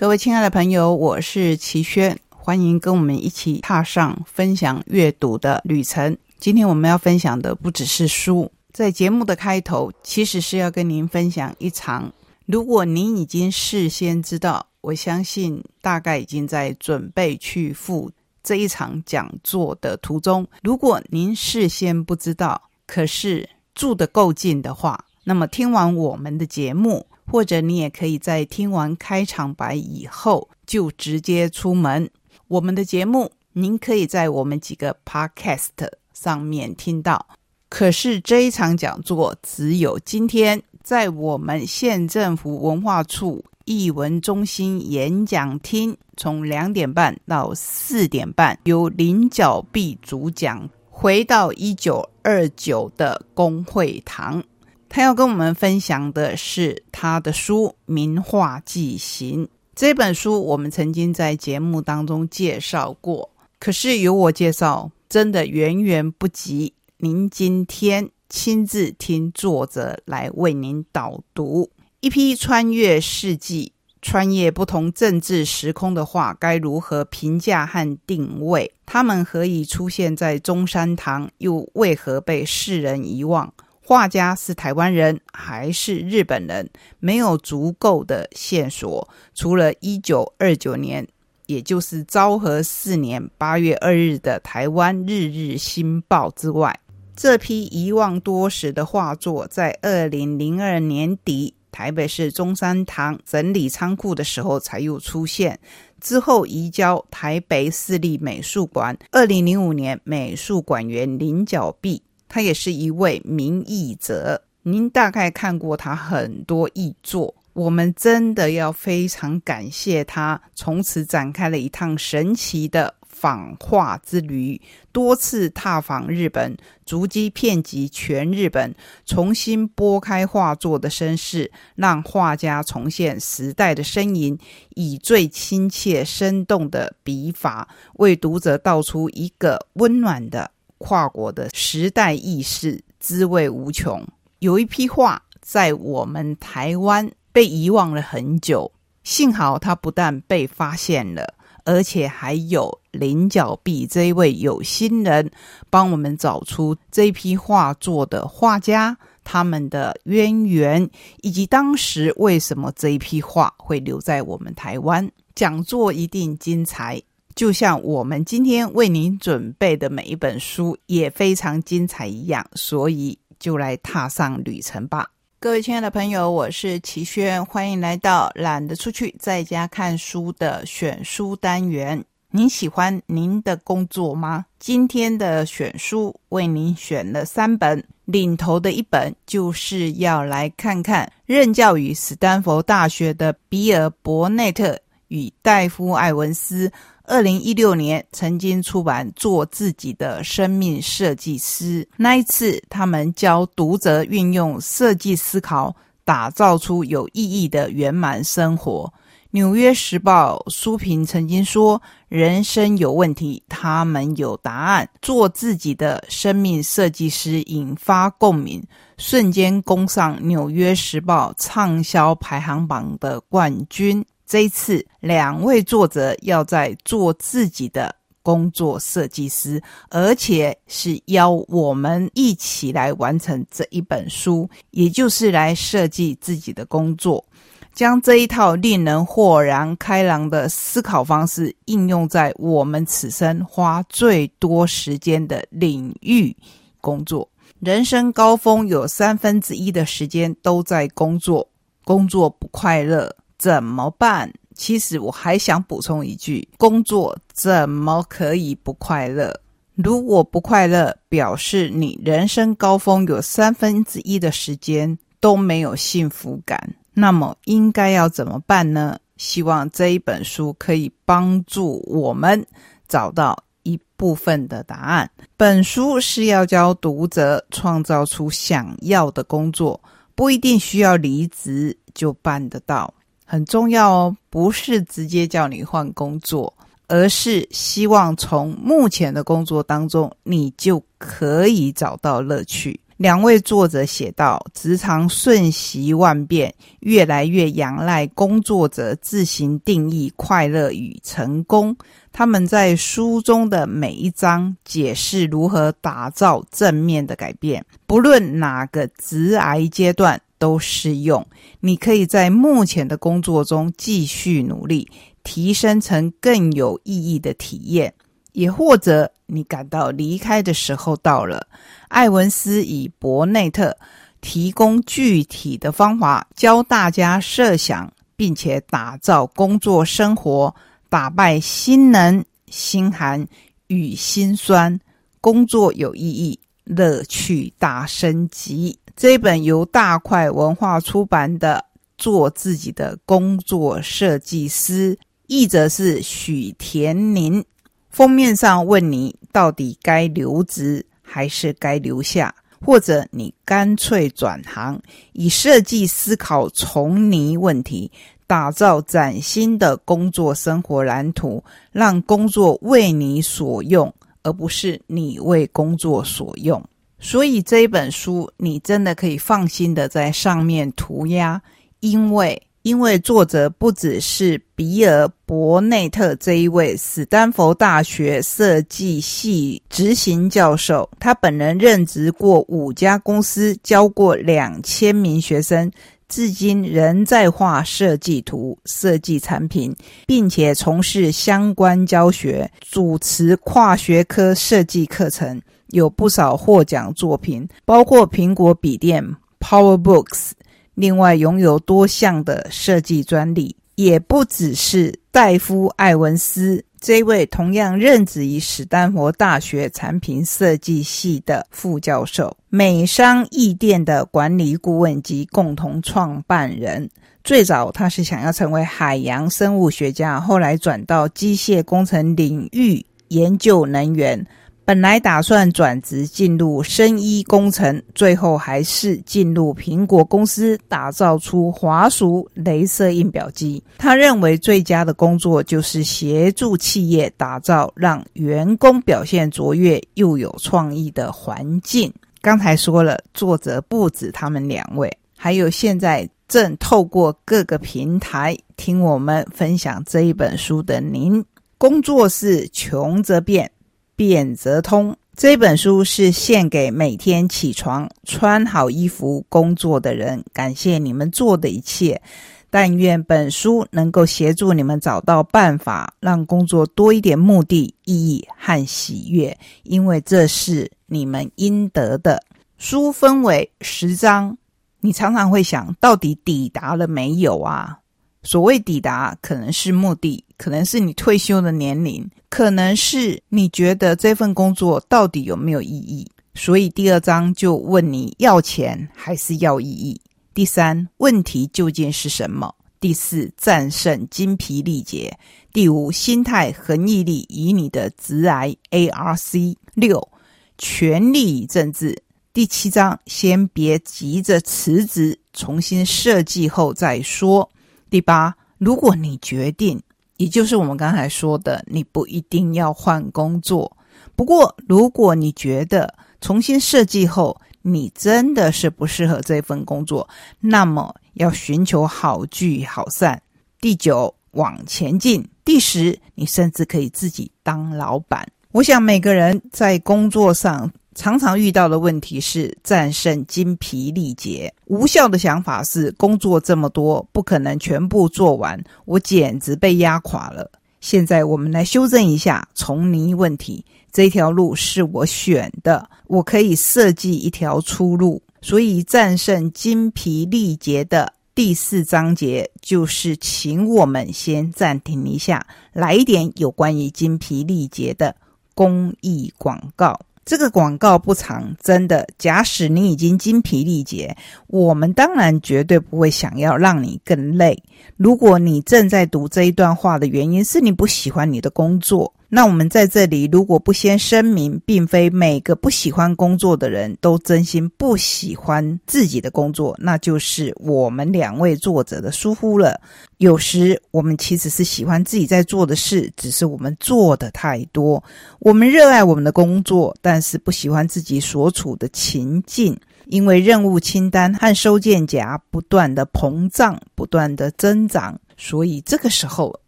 各位亲爱的朋友，我是齐轩，欢迎跟我们一起踏上分享阅读的旅程。今天我们要分享的不只是书，在节目的开头，其实是要跟您分享一场。如果您已经事先知道，我相信大概已经在准备去赴这一场讲座的途中。如果您事先不知道，可是住得够近的话，那么听完我们的节目，或者你也可以在听完开场白以后就直接出门。我们的节目您可以在我们几个 Podcast 上面听到。可是这一场讲座只有今天在我们县政府文化处艺文中心演讲厅，从两点半到四点半，由林角碧主讲。回到一九二九的工会堂，他要跟我们分享的是他的书《名画记行》这本书，我们曾经在节目当中介绍过。可是由我介绍，真的远远不及您今天亲自听作者来为您导读一批穿越世纪。穿越不同政治时空的画，该如何评价和定位？他们何以出现在中山堂，又为何被世人遗忘？画家是台湾人还是日本人？没有足够的线索。除了一九二九年，也就是昭和四年八月二日的台湾《日日新报》之外，这批遗忘多时的画作，在二零零二年底。台北市中山堂整理仓库的时候，才又出现。之后移交台北市立美术馆。二零零五年，美术馆员林角碧，他也是一位名译者。您大概看过他很多译作。我们真的要非常感谢他，从此展开了一趟神奇的。访画之旅，多次踏访日本，足迹遍及全日本，重新拨开画作的身世，让画家重现时代的身影，以最亲切生动的笔法，为读者道出一个温暖的跨国的时代意识，滋味无穷。有一批画在我们台湾被遗忘了很久，幸好它不但被发现了。而且还有菱角碧这一位有心人，帮我们找出这批画作的画家，他们的渊源，以及当时为什么这一批画会留在我们台湾。讲座一定精彩，就像我们今天为您准备的每一本书也非常精彩一样，所以就来踏上旅程吧。各位亲爱的朋友，我是齐轩，欢迎来到懒得出去在家看书的选书单元。您喜欢您的工作吗？今天的选书为您选了三本，领头的一本就是要来看看任教于斯坦福大学的比尔·伯内特与戴夫·艾文斯。二零一六年曾经出版《做自己的生命设计师》，那一次他们教读者运用设计思考，打造出有意义的圆满生活。《纽约时报》书评曾经说：“人生有问题，他们有答案。”做自己的生命设计师引发共鸣，瞬间攻上《纽约时报》畅销排行榜的冠军。这一次，两位作者要在做自己的工作设计师，而且是邀我们一起来完成这一本书，也就是来设计自己的工作，将这一套令人豁然开朗的思考方式应用在我们此生花最多时间的领域工作。人生高峰有三分之一的时间都在工作，工作不快乐。怎么办？其实我还想补充一句：工作怎么可以不快乐？如果不快乐，表示你人生高峰有三分之一的时间都没有幸福感。那么应该要怎么办呢？希望这一本书可以帮助我们找到一部分的答案。本书是要教读者创造出想要的工作，不一定需要离职就办得到。很重要哦，不是直接叫你换工作，而是希望从目前的工作当中，你就可以找到乐趣。两位作者写道：“职场瞬息万变，越来越仰赖工作者自行定义快乐与成功。他们在书中的每一章解释如何打造正面的改变，不论哪个职癌阶段都适用。你可以在目前的工作中继续努力，提升成更有意义的体验。”也或者你感到离开的时候到了，艾文斯以伯内特提供具体的方法，教大家设想并且打造工作生活，打败心能、心寒与心酸，工作有意义，乐趣大升级。这本由大块文化出版的《做自己的工作设计师》，译者是许田宁。封面上问你到底该留职还是该留下，或者你干脆转行，以设计思考重泥问题，打造崭新的工作生活蓝图，让工作为你所用，而不是你为工作所用。所以这一本书，你真的可以放心的在上面涂鸦，因为。因为作者不只是比尔·伯内特这一位史丹佛大学设计系执行教授，他本人任职过五家公司，教过两千名学生，至今仍在画设计图、设计产品，并且从事相关教学，主持跨学科设计课程，有不少获奖作品，包括苹果笔电 PowerBooks。另外，拥有多项的设计专利，也不只是戴夫·艾文斯这位同样任职于史丹佛大学产品设计系的副教授，美商易电的管理顾问及共同创办人。最早，他是想要成为海洋生物学家，后来转到机械工程领域研究能源。本来打算转职进入生医工程，最后还是进入苹果公司，打造出华数镭射印表机。他认为最佳的工作就是协助企业打造让员工表现卓越又有创意的环境。刚才说了，作者不止他们两位，还有现在正透过各个平台听我们分享这一本书的您。工作是穷则变。变则通这本书是献给每天起床穿好衣服工作的人，感谢你们做的一切。但愿本书能够协助你们找到办法，让工作多一点目的、意义和喜悦，因为这是你们应得的。书分为十章，你常常会想到底抵达了没有啊？所谓抵达，可能是目的，可能是你退休的年龄，可能是你觉得这份工作到底有没有意义。所以第二章就问你要钱还是要意义。第三，问题究竟是什么？第四，战胜精疲力竭。第五，心态恒毅力与你的直癌 A R C。六，权力与政治。第七章，先别急着辞职，重新设计后再说。第八，如果你决定，也就是我们刚才说的，你不一定要换工作。不过，如果你觉得重新设计后，你真的是不适合这份工作，那么要寻求好聚好散。第九，往前进。第十，你甚至可以自己当老板。我想每个人在工作上。常常遇到的问题是战胜精疲力竭。无效的想法是工作这么多，不可能全部做完，我简直被压垮了。现在我们来修正一下从泥问题。这条路是我选的，我可以设计一条出路。所以战胜精疲力竭的第四章节就是，请我们先暂停一下，来一点有关于精疲力竭的公益广告。这个广告不长，真的。假使你已经精疲力竭，我们当然绝对不会想要让你更累。如果你正在读这一段话的原因是你不喜欢你的工作。那我们在这里，如果不先声明，并非每个不喜欢工作的人都真心不喜欢自己的工作，那就是我们两位作者的疏忽了。有时我们其实是喜欢自己在做的事，只是我们做的太多。我们热爱我们的工作，但是不喜欢自己所处的情境。因为任务清单和收件夹不断的膨胀、不断的增长，所以这个时候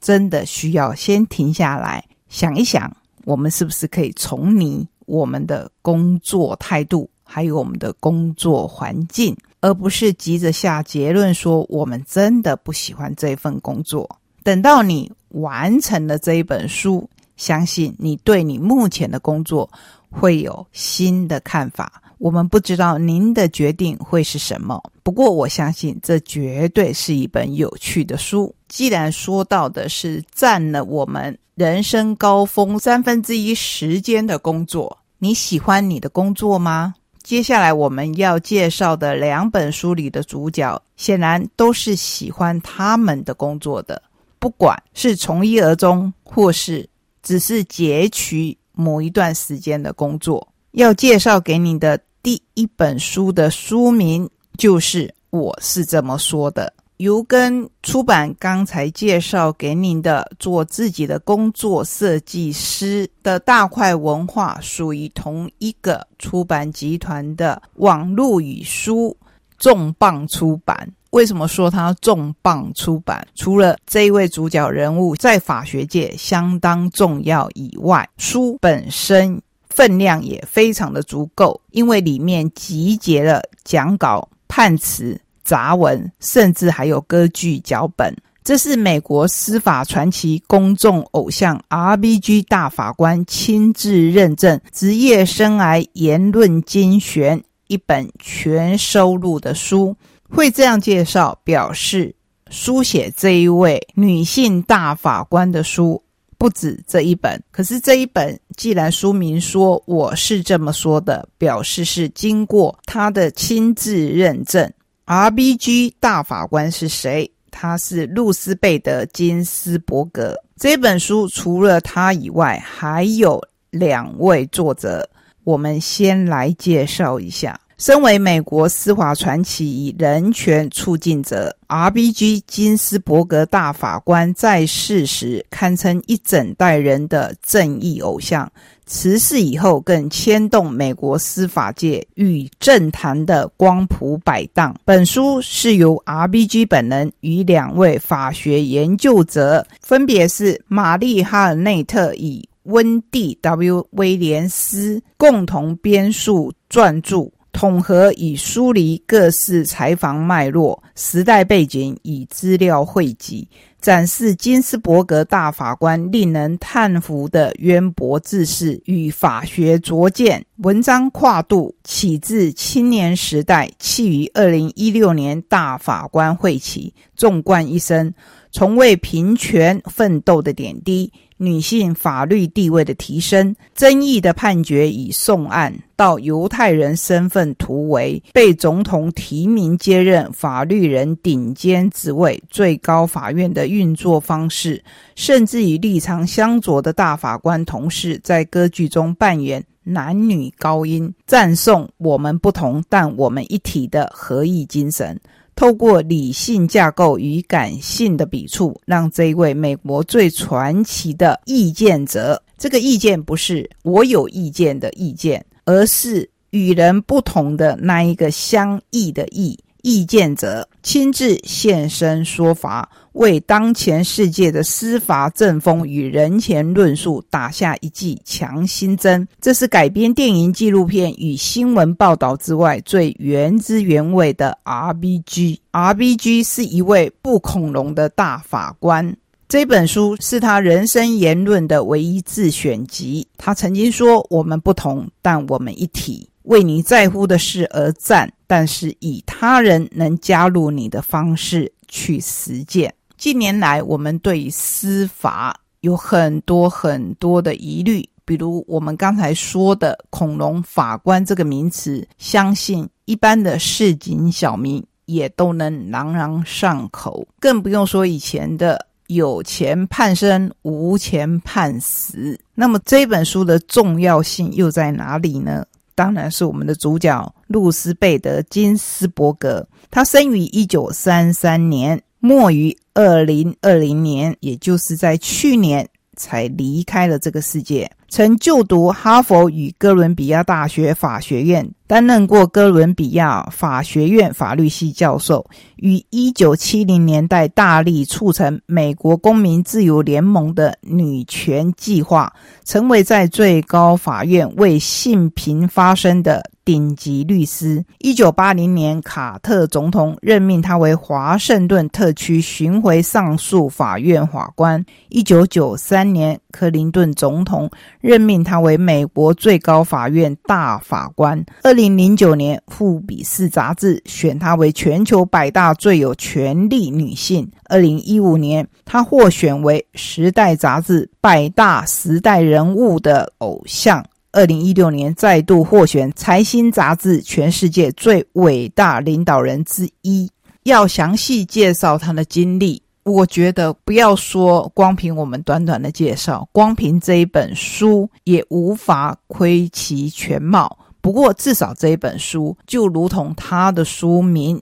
真的需要先停下来想一想，我们是不是可以从你我们的工作态度，还有我们的工作环境，而不是急着下结论说我们真的不喜欢这份工作。等到你完成了这一本书，相信你对你目前的工作会有新的看法。我们不知道您的决定会是什么，不过我相信这绝对是一本有趣的书。既然说到的是占了我们人生高峰三分之一时间的工作，你喜欢你的工作吗？接下来我们要介绍的两本书里的主角，显然都是喜欢他们的工作的，不管是从一而终，或是只是截取某一段时间的工作。要介绍给你的第一本书的书名就是《我是这么说的》，由跟出版刚才介绍给您的做自己的工作设计师的大块文化属于同一个出版集团的网络与书重磅出版。为什么说它重磅出版？除了这一位主角人物在法学界相当重要以外，书本身。分量也非常的足够，因为里面集结了讲稿、判词、杂文，甚至还有歌剧脚本。这是美国司法传奇公众偶像 R.B.G 大法官亲自认证职业生涯言论精选一本全收录的书。会这样介绍，表示书写这一位女性大法官的书。不止这一本，可是这一本既然书名说我是这么说的，表示是经过他的亲自认证。R.B.G 大法官是谁？他是露丝贝德金斯伯格。这本书除了他以外，还有两位作者。我们先来介绍一下。身为美国司法传奇人权促进者，R.B.G. 金斯伯格大法官在世时堪称一整代人的正义偶像，辞世以后更牵动美国司法界与政坛的光谱摆荡。本书是由 R.B.G. 本人与两位法学研究者，分别是玛丽哈尔内特与温蒂 ·W. 威廉斯共同编述撰著。统合以梳理各式采访脉络、时代背景与资料汇集，展示金斯伯格大法官令人叹服的渊博知识与法学拙见。文章跨度起自青年时代，弃于二零一六年大法官会期，纵贯一生，从为平权奋斗的点滴。女性法律地位的提升、争议的判决与送案，到犹太人身份突围、被总统提名接任法律人顶尖职位、最高法院的运作方式，甚至与立场相左的大法官同事在歌剧中扮演男女高音，赞颂我们不同但我们一体的合意精神。透过理性架构与感性的笔触，让这一位美国最传奇的意见者，这个意见不是我有意见的意见，而是与人不同的那一个相异的异。意见者亲自现身说法，为当前世界的司法正风与人权论述打下一剂强心针。这是改编电影、纪录片与新闻报道之外最原汁原味的 R.B.G。R.B.G 是一位不恐龙的大法官。这本书是他人生言论的唯一自选集。他曾经说：“我们不同，但我们一体。”为你在乎的事而战，但是以他人能加入你的方式去实践。近年来，我们对司法有很多很多的疑虑，比如我们刚才说的“恐龙法官”这个名词，相信一般的市井小民也都能朗朗上口，更不用说以前的“有钱判生，无钱判死”。那么这本书的重要性又在哪里呢？当然是我们的主角露丝贝德金斯伯格。她生于一九三三年，末于二零二零年，也就是在去年才离开了这个世界。曾就读哈佛与哥伦比亚大学法学院，担任过哥伦比亚法学院法律系教授。于一九七零年代大力促成美国公民自由联盟的女权计划，成为在最高法院为性平发声的。顶级律师。一九八零年，卡特总统任命他为华盛顿特区巡回上诉法院法官。一九九三年，克林顿总统任命他为美国最高法院大法官。二零零九年，《富比士》杂志选她为全球百大最有权力女性。二零一五年，她获选为《时代》杂志百大时代人物的偶像。二零一六年再度获选《财新》杂志全世界最伟大领导人之一。要详细介绍他的经历，我觉得不要说光凭我们短短的介绍，光凭这一本书也无法窥其全貌。不过至少这一本书就如同他的书名，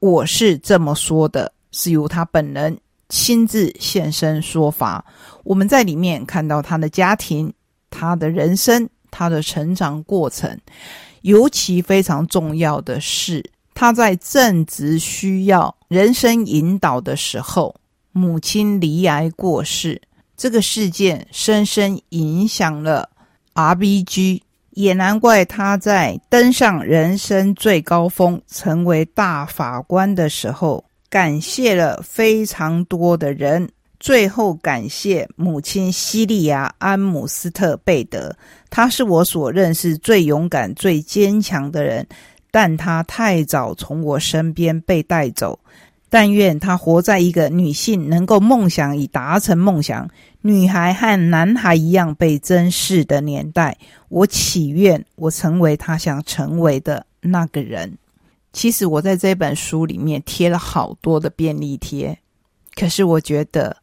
我是这么说的，是由他本人亲自现身说法。我们在里面看到他的家庭，他的人生。他的成长过程，尤其非常重要的是，他在正值需要人生引导的时候，母亲离癌过世。这个事件深深影响了 R B G，也难怪他在登上人生最高峰，成为大法官的时候，感谢了非常多的人。最后，感谢母亲西利亚·安姆斯特贝德，她是我所认识最勇敢、最坚强的人，但她太早从我身边被带走。但愿她活在一个女性能够梦想以达成梦想，女孩和男孩一样被珍视的年代。我祈愿我成为她想成为的那个人。其实我在这本书里面贴了好多的便利贴，可是我觉得。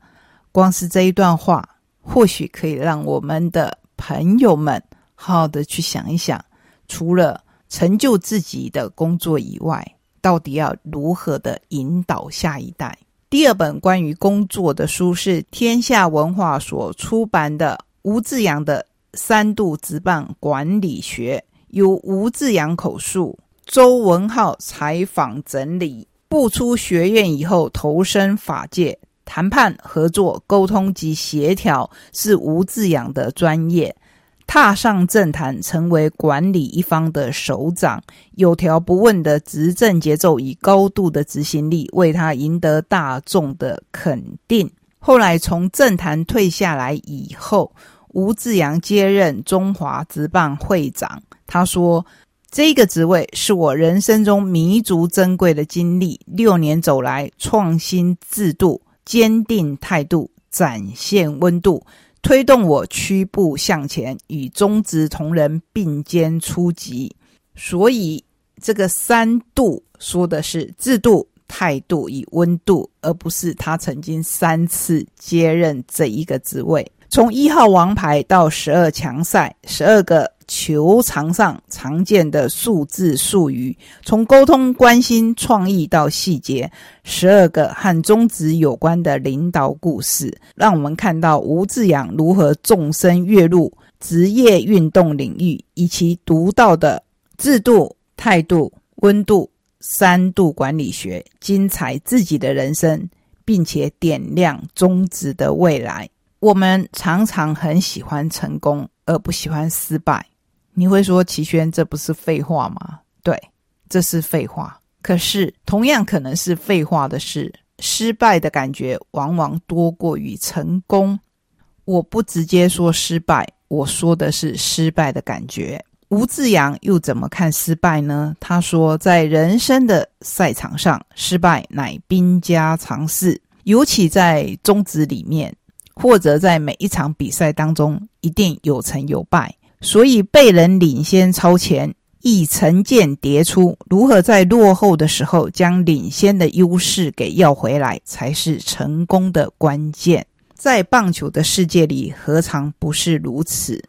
光是这一段话，或许可以让我们的朋友们好好的去想一想：除了成就自己的工作以外，到底要如何的引导下一代？第二本关于工作的书是天下文化所出版的吴志阳的《三度直棒管理学》，由吴志阳口述，周文浩采访整理。不出学院以后，投身法界。谈判、合作、沟通及协调是吴志阳的专业。踏上政坛，成为管理一方的首长，有条不紊的执政节奏以高度的执行力，为他赢得大众的肯定。后来从政坛退下来以后，吴志阳接任中华职棒会长。他说：“这个职位是我人生中弥足珍贵的经历。六年走来，创新制度。”坚定态度，展现温度，推动我屈步向前，与中职同仁并肩出击。所以，这个三度说的是制度、态度与温度，而不是他曾经三次接任这一个职位。从一号王牌到十二强赛，十二个。球场上常见的数字术语，从沟通、关心、创意到细节，十二个和中职有关的领导故事，让我们看到吴志阳如何纵身跃入职业运动领域，以其独到的制度、态度、温度三度管理学，精彩自己的人生，并且点亮中职的未来。我们常常很喜欢成功，而不喜欢失败。你会说齐轩，这不是废话吗？对，这是废话。可是同样可能是废话的是，失败的感觉往往多过于成功。我不直接说失败，我说的是失败的感觉。吴志阳又怎么看失败呢？他说，在人生的赛场上，失败乃兵家常事，尤其在中职里面，或者在每一场比赛当中，一定有成有败。所以被人领先超前，一成见迭出，如何在落后的时候将领先的优势给要回来，才是成功的关键。在棒球的世界里，何尝不是如此？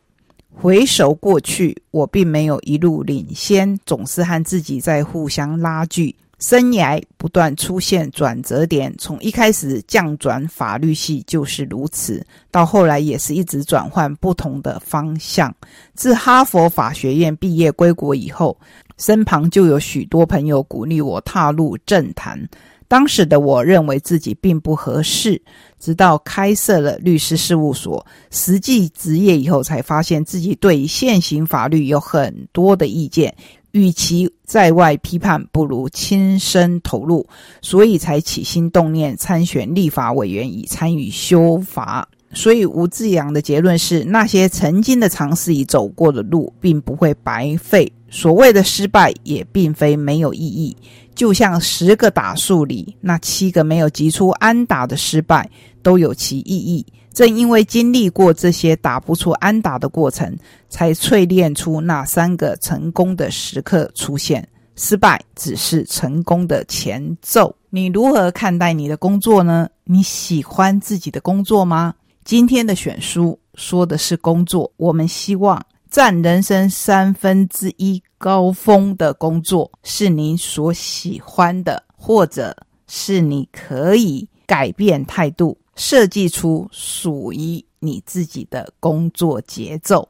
回首过去，我并没有一路领先，总是和自己在互相拉锯，生涯不断出现转折点，从一开始降转法律系就是如此，到后来也是一直转换不同的方向。自哈佛法学院毕业归国以后，身旁就有许多朋友鼓励我踏入政坛。当时的我认为自己并不合适，直到开设了律师事务所，实际执业以后，才发现自己对现行法律有很多的意见。与其在外批判，不如亲身投入，所以才起心动念参选立法委员，以参与修法。所以吴志阳的结论是：那些曾经的尝试与走过的路，并不会白费。所谓的失败，也并非没有意义。就像十个打数里，那七个没有击出安打的失败都有其意义。正因为经历过这些打不出安打的过程，才淬炼出那三个成功的时刻出现。失败只是成功的前奏。你如何看待你的工作呢？你喜欢自己的工作吗？今天的选书说的是工作，我们希望。占人生三分之一高峰的工作是你所喜欢的，或者是你可以改变态度，设计出属于你自己的工作节奏。